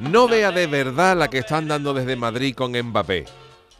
No vea de verdad la que están dando desde Madrid con Mbappé.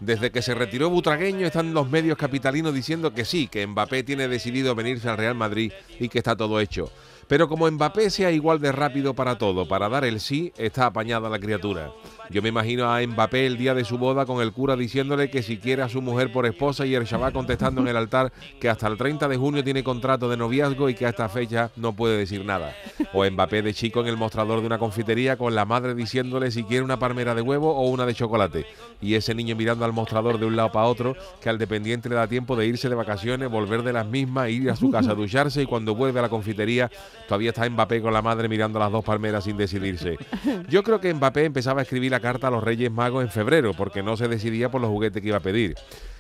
Desde que se retiró Butragueño están los medios capitalinos diciendo que sí, que Mbappé tiene decidido venirse al Real Madrid y que está todo hecho. Pero como Mbappé sea igual de rápido para todo, para dar el sí, está apañada la criatura. Yo me imagino a Mbappé el día de su boda con el cura diciéndole que si quiere a su mujer por esposa y el Shabbat contestando en el altar que hasta el 30 de junio tiene contrato de noviazgo y que a esta fecha no puede decir nada. O Mbappé de chico en el mostrador de una confitería con la madre diciéndole si quiere una palmera de huevo o una de chocolate. Y ese niño mirando al mostrador de un lado para otro que al dependiente le da tiempo de irse de vacaciones, volver de las mismas, ir a su casa a ducharse y cuando vuelve a la confitería todavía está Mbappé con la madre mirando las dos palmeras sin decidirse. Yo creo que Mbappé empezaba a escribir la carta a los Reyes Magos en febrero, porque no se decidía por los juguetes que iba a pedir.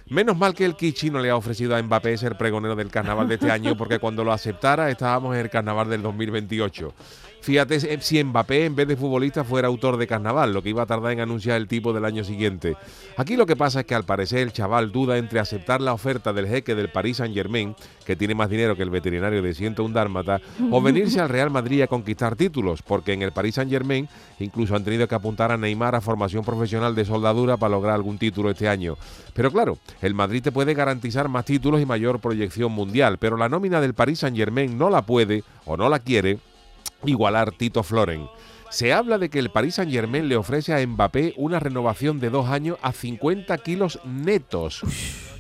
Menos mal que el Kichi no le ha ofrecido a Mbappé ser pregonero del carnaval de este año, porque cuando lo aceptara estábamos en el carnaval del 2028. Fíjate si Mbappé en vez de futbolista fuera autor de carnaval, lo que iba a tardar en anunciar el tipo del año siguiente. Aquí lo que pasa es que al parecer el chaval duda entre aceptar la oferta del jeque del Paris Saint Germain, que tiene más dinero que el veterinario de 101 Dálmata, o venirse al Real Madrid a conquistar títulos, porque en el Paris Saint Germain incluso han tenido que apuntar a Neymar a formación profesional de soldadura para lograr algún título este año. Pero claro, el Madrid te puede garantizar más títulos y mayor proyección mundial, pero la nómina del Paris Saint Germain no la puede o no la quiere igualar Tito Floren. Se habla de que el Paris Saint Germain le ofrece a Mbappé una renovación de dos años a 50 kilos netos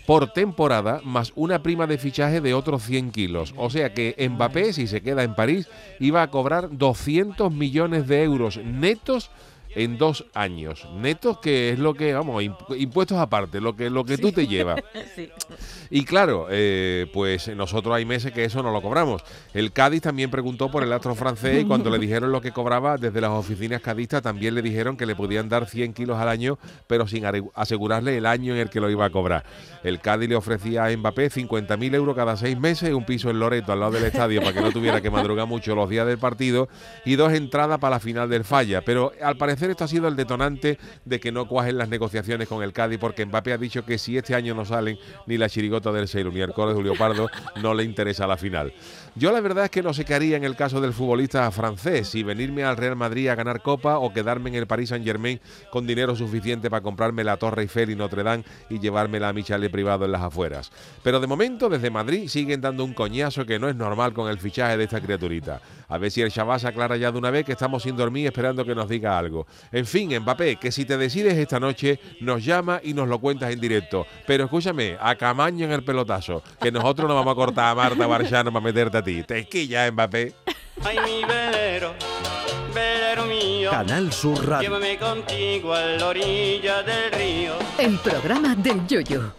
por temporada, más una prima de fichaje de otros 100 kilos. O sea que Mbappé, si se queda en París, iba a cobrar 200 millones de euros netos en dos años. Netos, que es lo que, vamos, impuestos aparte, lo que, lo que tú te llevas. Y claro, eh, pues nosotros hay meses que eso no lo cobramos. El Cádiz también preguntó por el astro francés y cuando le dijeron lo que cobraba desde las oficinas cadistas también le dijeron que le podían dar 100 kilos al año, pero sin asegurarle el año en el que lo iba a cobrar. El Cádiz le ofrecía a Mbappé 50.000 euros cada seis meses, un piso en Loreto al lado del estadio para que no tuviera que madrugar mucho los días del partido y dos entradas para la final del falla. Pero al parecer esto ha sido el detonante de que no cuajen las negociaciones con el Cádiz porque Mbappé ha dicho que si este año no salen ni la chirigota del Seiru ni el de Julio Pardo no le interesa la final. Yo la verdad es que no sé qué haría en el caso del futbolista francés, si venirme al Real Madrid a ganar Copa o quedarme en el Paris Saint Germain con dinero suficiente para comprarme la Torre Eiffel y Notre Dame y llevármela a mi chalet privado en las afueras. Pero de momento desde Madrid siguen dando un coñazo que no es normal con el fichaje de esta criaturita. A ver si el Shabbat se aclara ya de una vez que estamos sin dormir esperando que nos diga algo. En fin, Mbappé, que si te decides esta noche, nos llama y nos lo cuentas en directo. Pero escúchame, a Camaño en el pelotazo, que nosotros nos vamos a cortar a Marta Barchano para meterte a ti. Te esquilla, Mbappé. Ay, mi velero, velero mío. Canal Sur Radio. Llévame contigo a la orilla del río. El programa del Yoyo.